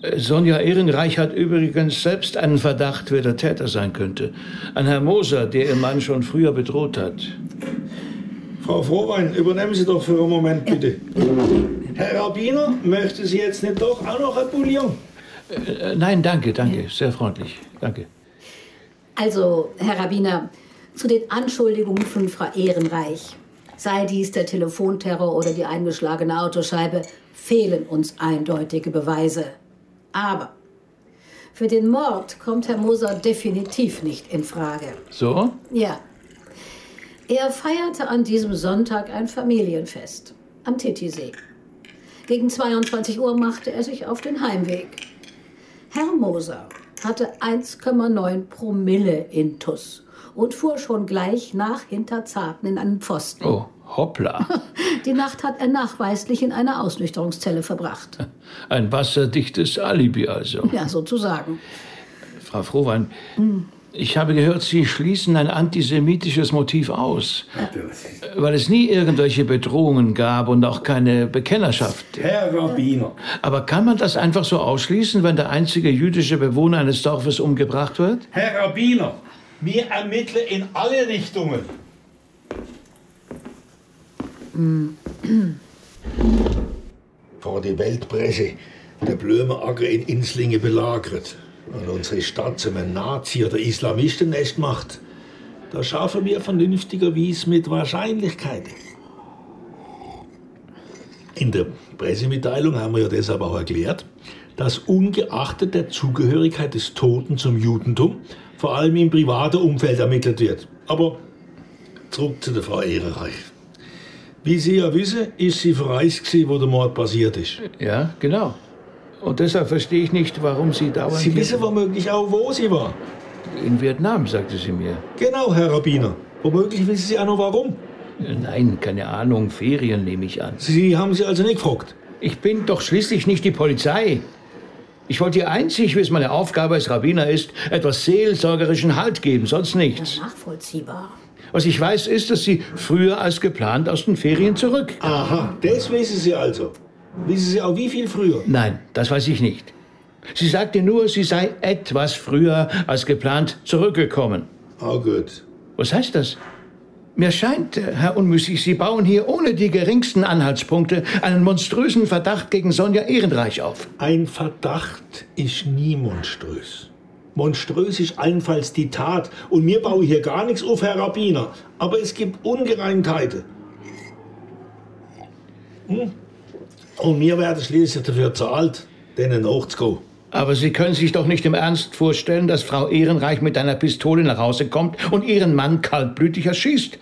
Äh, Sonja Ehrenreich hat übrigens selbst einen Verdacht, wer der Täter sein könnte. Ein Herr Moser, der ihr Mann schon früher bedroht hat. Frau Frohwein, übernehmen Sie doch für einen Moment bitte. Herr Rabbiner, möchten Sie jetzt nicht doch auch noch ein Bouillon? Äh, nein, danke, danke. Sehr freundlich. Danke. Also, Herr Rabbiner, Zu den Anschuldigungen von Frau Ehrenreich, sei dies der Telefonterror oder die eingeschlagene Autoscheibe, fehlen uns eindeutige Beweise. Aber für den Mord kommt Herr Moser definitiv nicht in Frage. So? Ja. Er feierte an diesem Sonntag ein Familienfest am Titisee. Gegen 22 Uhr machte er sich auf den Heimweg. Herr Moser hatte 1,9 Promille Intus und fuhr schon gleich nach Hinterzarten in einen Pfosten. Oh, hoppla. Die Nacht hat er nachweislich in einer Ausnüchterungszelle verbracht. Ein wasserdichtes Alibi also. Ja, sozusagen. Frau Frohwein, ich habe gehört, Sie schließen ein antisemitisches Motiv aus. Weil es nie irgendwelche Bedrohungen gab und auch keine Bekennerschaft. Herr Rabbiner. Aber kann man das einfach so ausschließen, wenn der einzige jüdische Bewohner eines Dorfes umgebracht wird? Herr Rabbiner, wir ermitteln in alle Richtungen. Vor die Weltpresse der Blömeacker in Inslingen belagert und unsere Stadt zum Nazi- oder Islamistennest macht, da schaffen wir vernünftigerweise mit Wahrscheinlichkeiten. In der Pressemitteilung haben wir ja deshalb auch erklärt, dass ungeachtet der Zugehörigkeit des Toten zum Judentum vor allem im privaten Umfeld ermittelt wird. Aber zurück zu der Frau Ehrenreich. Wie Sie ja wissen, ist sie verreist, wo der Mord passiert ist. Ja, genau. Und deshalb verstehe ich nicht, warum Sie dauernd... Sie wissen womöglich auch, wo sie war. In Vietnam, sagte sie mir. Genau, Herr Rabbiner. Womöglich wissen Sie auch noch warum. Nein, keine Ahnung. Ferien nehme ich an. Sie haben sie also nicht gefragt. Ich bin doch schließlich nicht die Polizei. Ich wollte ihr einzig, wie es meine Aufgabe als Rabbiner ist, etwas seelsorgerischen Halt geben, sonst nichts. Nachvollziehbar. Was ich weiß, ist, dass sie früher als geplant aus den Ferien zurück. Aha, das wissen Sie also. Wissen Sie auch wie viel früher? Nein, das weiß ich nicht. Sie sagte nur, sie sei etwas früher als geplant zurückgekommen. Ah, gut. Was heißt das? Mir scheint, äh, Herr Unmüßig, Sie bauen hier ohne die geringsten Anhaltspunkte einen monströsen Verdacht gegen Sonja Ehrenreich auf. Ein Verdacht ist nie monströs. Monströs ist allenfalls die Tat. Und mir baue hier gar nichts auf, Herr Rabbiner. Aber es gibt Ungereimtheiten. Hm? Und mir werden schließlich dafür zahlt, denen nachzugehen. Aber Sie können sich doch nicht im Ernst vorstellen, dass Frau Ehrenreich mit einer Pistole nach Hause kommt und ihren Mann kaltblütig erschießt.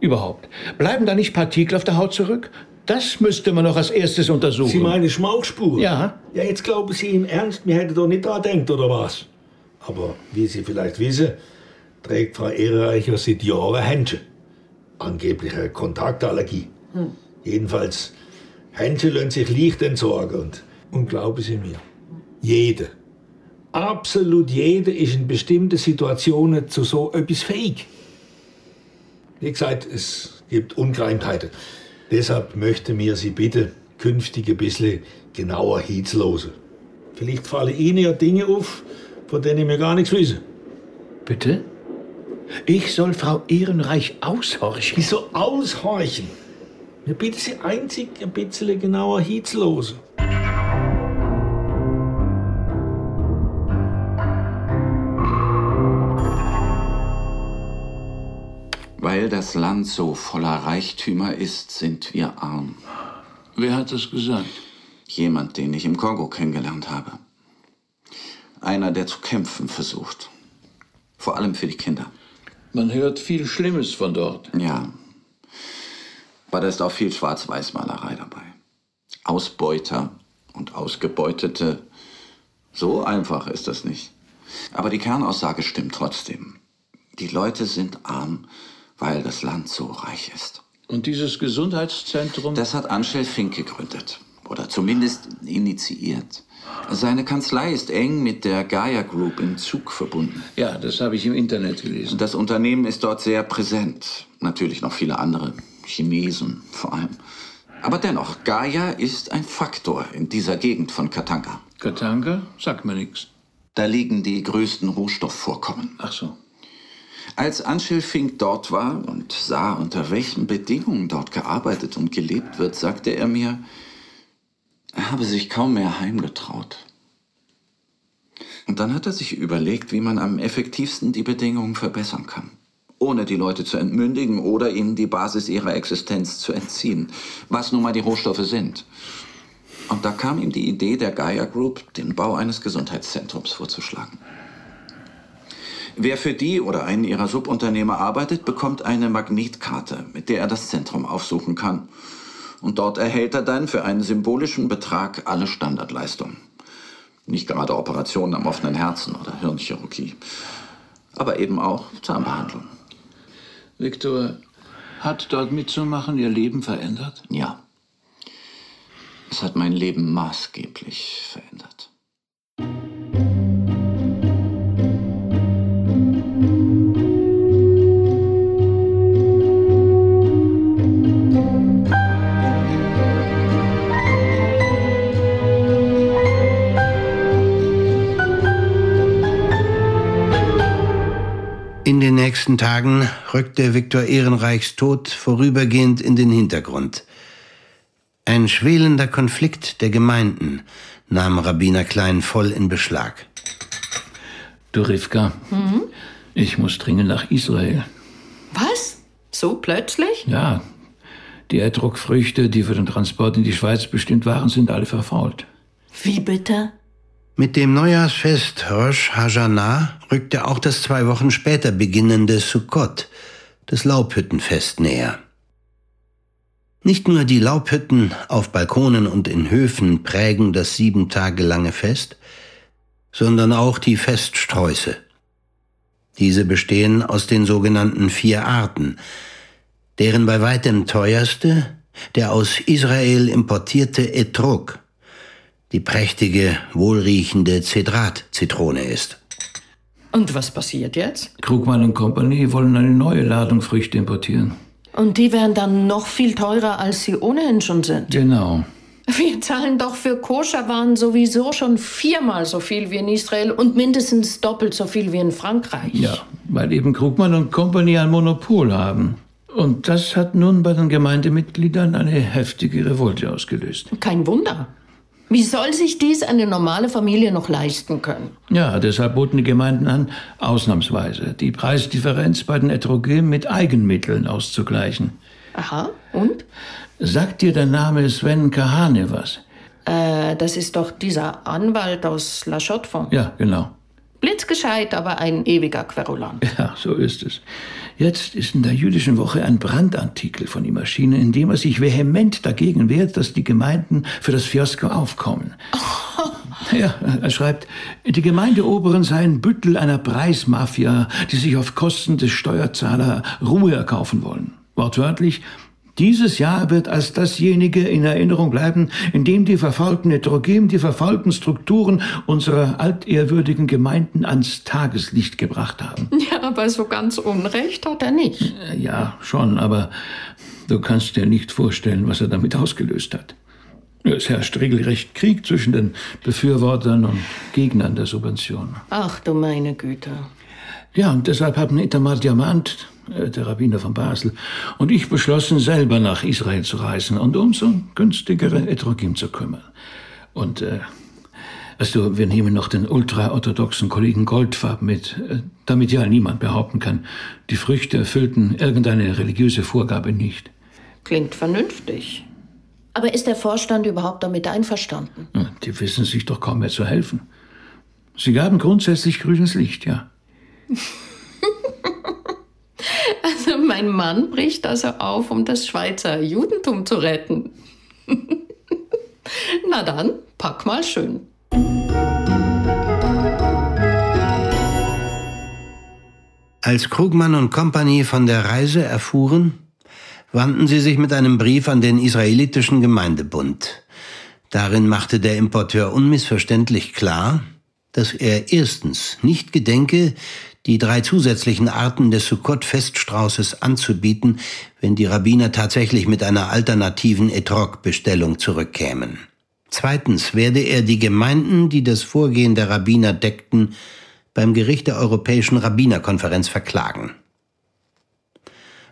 Überhaupt. Bleiben da nicht Partikel auf der Haut zurück? Das müsste man noch als erstes untersuchen. Sie meinen Schmauchspur? Ja. Ja, jetzt glauben Sie im Ernst, mir hätte doch nicht da denkt, oder was? Aber wie Sie vielleicht wissen, trägt Frau Ehrenreich ja seit Jahren Händchen. Angeblich eine Kontaktallergie. Hm. Jedenfalls, Händchen lassen sich leicht entsorgen. Und, und glauben Sie mir, jede, absolut jede ist in bestimmten Situationen zu so etwas fähig. Wie gesagt, es gibt Ungereimtheiten. Deshalb möchte mir Sie bitte künftig ein bisschen genauer hinzulosen. Vielleicht fallen Ihnen ja Dinge auf, von denen wir gar nichts wissen. Bitte? Ich soll Frau Ehrenreich aushorchen? Wieso aushorchen? Wir bitten Sie einzig ein bisschen genauer hinzulosen. Weil das Land so voller Reichtümer ist, sind wir arm. Wer hat das gesagt? Jemand, den ich im Kongo kennengelernt habe. Einer, der zu kämpfen versucht. Vor allem für die Kinder. Man hört viel Schlimmes von dort. Ja. Aber da ist auch viel Schwarz-Weiß-Malerei dabei. Ausbeuter und Ausgebeutete. So einfach ist das nicht. Aber die Kernaussage stimmt trotzdem. Die Leute sind arm, weil das Land so reich ist. Und dieses Gesundheitszentrum? Das hat Anschel Fink gegründet. Oder zumindest initiiert. Seine Kanzlei ist eng mit der Gaia Group im Zug verbunden. Ja, das habe ich im Internet gelesen. Das Unternehmen ist dort sehr präsent. Natürlich noch viele andere. Chinesen vor allem. Aber dennoch, Gaia ist ein Faktor in dieser Gegend von Katanga. Katanga? Sagt mir nichts. Da liegen die größten Rohstoffvorkommen. Ach so. Als Anschel Fink dort war und sah, unter welchen Bedingungen dort gearbeitet und gelebt wird, sagte er mir, er habe sich kaum mehr heimgetraut. Und dann hat er sich überlegt, wie man am effektivsten die Bedingungen verbessern kann. Ohne die Leute zu entmündigen oder ihnen die Basis ihrer Existenz zu entziehen, was nun mal die Rohstoffe sind. Und da kam ihm die Idee der Gaia Group, den Bau eines Gesundheitszentrums vorzuschlagen. Wer für die oder einen ihrer Subunternehmer arbeitet, bekommt eine Magnetkarte, mit der er das Zentrum aufsuchen kann. Und dort erhält er dann für einen symbolischen Betrag alle Standardleistungen. Nicht gerade Operationen am offenen Herzen oder Hirnchirurgie, aber eben auch Zahnbehandlung. Viktor, hat dort mitzumachen Ihr Leben verändert? Ja. Es hat mein Leben maßgeblich verändert. In den nächsten Tagen rückte Viktor Ehrenreichs Tod vorübergehend in den Hintergrund. Ein schwelender Konflikt der Gemeinden nahm Rabbiner Klein voll in Beschlag. Du, Rivka, Mhm. ich muss dringend nach Israel. Was? So plötzlich? Ja, die Erdruckfrüchte, die für den Transport in die Schweiz bestimmt waren, sind alle verfault. Wie bitte? Mit dem Neujahrsfest Rosh Hashanah rückte auch das zwei Wochen später beginnende Sukkot, das Laubhüttenfest, näher. Nicht nur die Laubhütten auf Balkonen und in Höfen prägen das sieben Tage lange Fest, sondern auch die Feststräuße. Diese bestehen aus den sogenannten vier Arten, deren bei weitem teuerste der aus Israel importierte Etrog, die prächtige, wohlriechende Zedrat-Zitrone ist. Und was passiert jetzt? Krugmann und Company wollen eine neue Ladung Früchte importieren. Und die wären dann noch viel teurer, als sie ohnehin schon sind. Genau. Wir zahlen doch für Koscherwaren sowieso schon viermal so viel wie in Israel und mindestens doppelt so viel wie in Frankreich. Ja, weil eben Krugmann und Company ein Monopol haben. Und das hat nun bei den Gemeindemitgliedern eine heftige Revolte ausgelöst. Kein Wunder. Wie soll sich dies eine normale Familie noch leisten können? Ja, deshalb boten die Gemeinden an, ausnahmsweise die Preisdifferenz bei den Etrogen mit Eigenmitteln auszugleichen. Aha, und? Sagt dir der Name Sven Kahane was? Äh, das ist doch dieser Anwalt aus La Chaux-de-Fonds. Ja, genau. Blitzgescheit, aber ein ewiger Querulant. Ja, so ist es. Jetzt ist in der jüdischen Woche ein Brandartikel von ihm erschienen, in dem er sich vehement dagegen wehrt, dass die Gemeinden für das Fiasko aufkommen. Ja, er schreibt, die Gemeindeoberen seien Büttel einer Preismafia, die sich auf Kosten des Steuerzahler Ruhe erkaufen wollen. Wortwörtlich, dieses Jahr wird als dasjenige in Erinnerung bleiben, in dem die verfaulten Heterogem, die verfaulten Strukturen unserer altehrwürdigen Gemeinden ans Tageslicht gebracht haben. Ja, aber so ganz Unrecht hat er nicht. Ja, schon, aber du kannst dir nicht vorstellen, was er damit ausgelöst hat. Es herrscht regelrecht Krieg zwischen den Befürwortern und Gegnern der Subvention. Ach du meine Güte. Ja, und deshalb haben Itamar Diamant, äh, der Rabbiner von Basel, und ich beschlossen, selber nach Israel zu reisen und uns um günstigere Etrogim zu kümmern. Und, äh, weißt du, wir nehmen noch den ultraorthodoxen Kollegen Goldfarb mit, äh, damit ja niemand behaupten kann, die Früchte erfüllten irgendeine religiöse Vorgabe nicht. Klingt vernünftig. Aber ist der Vorstand überhaupt damit einverstanden? Ja, Die wissen sich doch kaum mehr zu helfen. Sie gaben grundsätzlich grünes Licht, ja. Also mein Mann bricht also auf, um das Schweizer Judentum zu retten. Na dann, pack mal schön. Als Krugmann und Company von der Reise erfuhren, wandten sie sich mit einem Brief an den israelitischen Gemeindebund. Darin machte der Importeur unmissverständlich klar, dass er erstens nicht gedenke, die drei zusätzlichen Arten des Sukkot-Feststraußes anzubieten, wenn die Rabbiner tatsächlich mit einer alternativen Etrog-Bestellung zurückkämen. Zweitens werde er die Gemeinden, die das Vorgehen der Rabbiner deckten, beim Gericht der Europäischen Rabbinerkonferenz verklagen.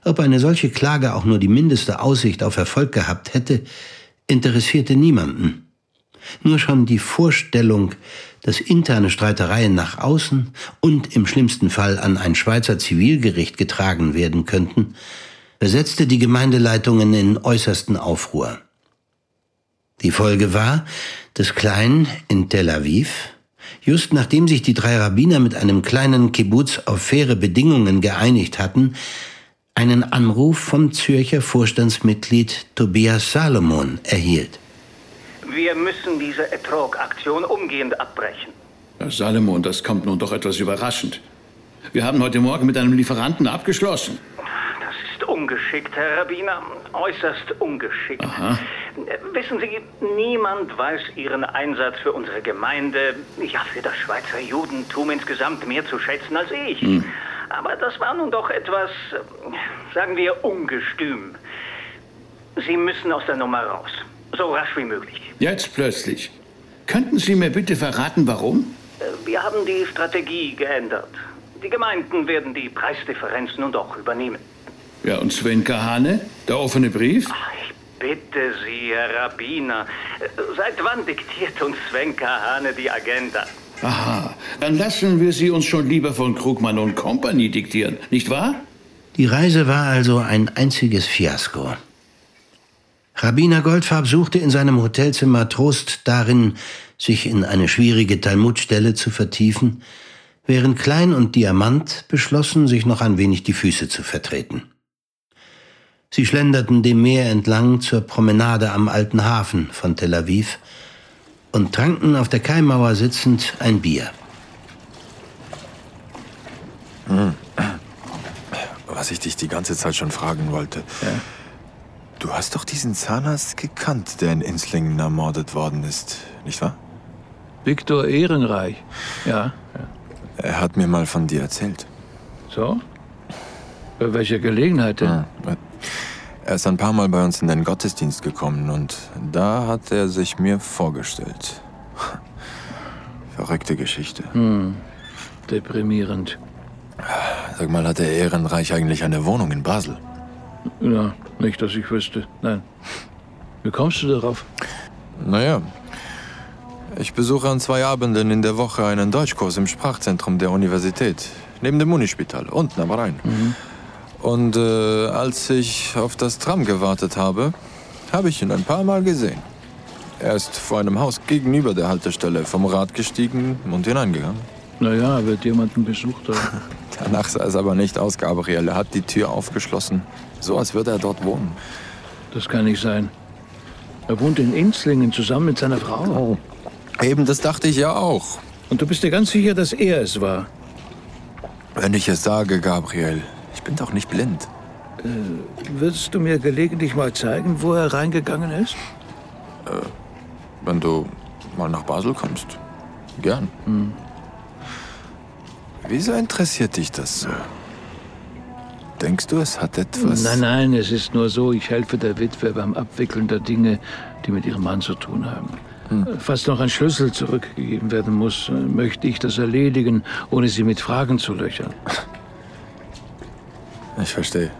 Ob eine solche Klage auch nur die mindeste Aussicht auf Erfolg gehabt hätte, interessierte niemanden. Nur schon die Vorstellung, dass interne Streitereien nach außen und im schlimmsten Fall an ein Schweizer Zivilgericht getragen werden könnten, versetzte die Gemeindeleitungen in äußersten Aufruhr. Die Folge war, dass Klein in Tel Aviv, just nachdem sich die drei Rabbiner mit einem kleinen Kibbutz auf faire Bedingungen geeinigt hatten, einen Anruf vom Zürcher Vorstandsmitglied Tobias Salomon erhielt. Wir müssen diese Ertrogaktion umgehend abbrechen. Herr Salomon, das kommt nun doch etwas überraschend. Wir haben heute Morgen mit einem Lieferanten abgeschlossen. Das ist ungeschickt, Herr Rabbiner. Äußerst ungeschickt. Aha. Wissen Sie, niemand weiß Ihren Einsatz für unsere Gemeinde, ja, für das Schweizer Judentum insgesamt mehr zu schätzen als ich. Hm. Aber das war nun doch etwas, sagen wir, ungestüm. Sie müssen aus der Nummer raus. So rasch wie möglich. Jetzt plötzlich. Könnten Sie mir bitte verraten, warum? Äh, Wir haben die Strategie geändert. Die Gemeinden werden die Preisdifferenz nun doch übernehmen. Ja, und Sven Kahane? Der offene Brief? Bitte Sie, Herr Rabbiner. Äh, Seit wann diktiert uns Sven Kahane die Agenda? Aha, dann lassen wir sie uns schon lieber von Krugmann und Company diktieren, nicht wahr? Die Reise war also ein einziges Fiasko. Rabbiner Goldfarb suchte in seinem Hotelzimmer Trost darin, sich in eine schwierige Talmudstelle zu vertiefen, während Klein und Diamant beschlossen, sich noch ein wenig die Füße zu vertreten. Sie schlenderten dem Meer entlang zur Promenade am alten Hafen von Tel Aviv und tranken auf der Kaimauer sitzend ein Bier. Hm. Was ich dich die ganze Zeit schon fragen wollte. Du hast doch diesen Zahnarzt gekannt, der in Inslingen ermordet worden ist, nicht wahr? Viktor Ehrenreich. Ja. Er hat mir mal von dir erzählt. So? Bei welcher Gelegenheit denn? Er ist ein paar Mal bei uns in den Gottesdienst gekommen und da hat er sich mir vorgestellt. Verrückte Geschichte. Hm. Deprimierend. Sag mal, hat der Ehrenreich eigentlich eine Wohnung in Basel? Ja, nicht, dass ich wüsste. Nein. Wie kommst du darauf? Naja, ich besuche an zwei Abenden in der Woche einen Deutschkurs im Sprachzentrum der Universität. Neben dem Unispital, unten am Rhein. Und äh, als ich auf das Tram gewartet habe, habe ich ihn ein paar Mal gesehen. Er ist vor einem Haus gegenüber der Haltestelle vom Rad gestiegen und hineingegangen. Naja, er wird jemanden besucht haben. Danach sah es aber nicht aus, Gabriel. Er hat die Tür aufgeschlossen. So, als würde er dort wohnen. Das kann nicht sein. Er wohnt in Inslingen zusammen mit seiner Frau. Eben, das dachte ich ja auch. Und du bist dir ganz sicher, dass er es war? Wenn ich es sage, Gabriel, ich bin doch nicht blind. Äh, würdest du mir gelegentlich mal zeigen, wo er reingegangen ist? Äh, wenn du mal nach Basel kommst. Gern. Hm. Wieso interessiert dich das so? Denkst du, es hat etwas... Nein, nein, es ist nur so, ich helfe der Witwe beim Abwickeln der Dinge, die mit ihrem Mann zu tun haben. Hm. Falls noch ein Schlüssel zurückgegeben werden muss, äh, möchte ich das erledigen, ohne Sie mit Fragen zu löchern. Ich verstehe.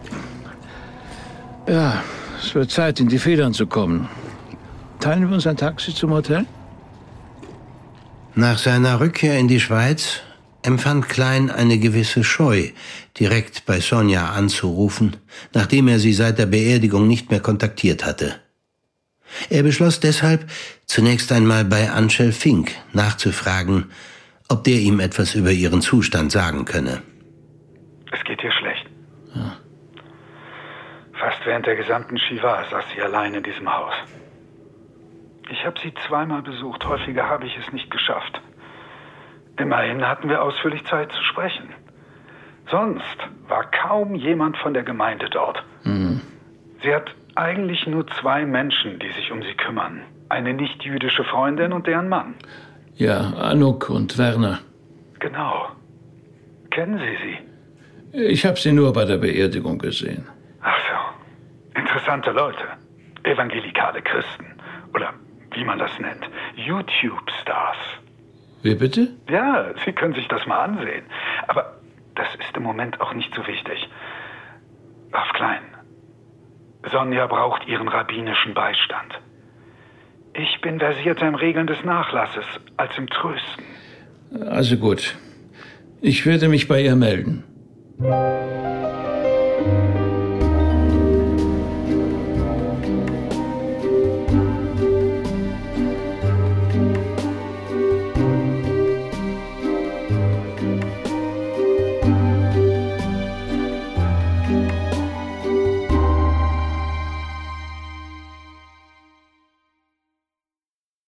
Ja, es wird Zeit, in die Federn zu kommen. Teilen wir uns ein Taxi zum Hotel? Nach seiner Rückkehr in die Schweiz empfand Klein eine gewisse Scheu, direkt bei Sonja anzurufen, nachdem er sie seit der Beerdigung nicht mehr kontaktiert hatte. Er beschloss deshalb, zunächst einmal bei Anschel Fink nachzufragen, ob der ihm etwas über ihren Zustand sagen könne. Es geht ihr schlecht. Fast während der gesamten Shiva saß sie allein in diesem Haus. Ich habe sie zweimal besucht, häufiger habe ich es nicht geschafft. Immerhin hatten wir ausführlich Zeit zu sprechen. Sonst war kaum jemand von der Gemeinde dort. Sie hat eigentlich nur zwei Menschen, die sich um sie kümmern. Eine nicht-jüdische Freundin und deren Mann. Ja, Anuk und Werner. Genau. Kennen Sie sie? Ich habe sie nur bei der Beerdigung gesehen. Ach so. Interessante Leute. Evangelikale Christen. Oder wie man das nennt. YouTube-Stars. Wie bitte? Ja, Sie können sich das mal ansehen. Aber das ist im Moment auch nicht so wichtig. Auf Klein. Sonja braucht ihren rabbinischen Beistand. Ich bin versierter im Regeln des Nachlasses als im Trösten. Also gut. Ich werde mich bei ihr melden.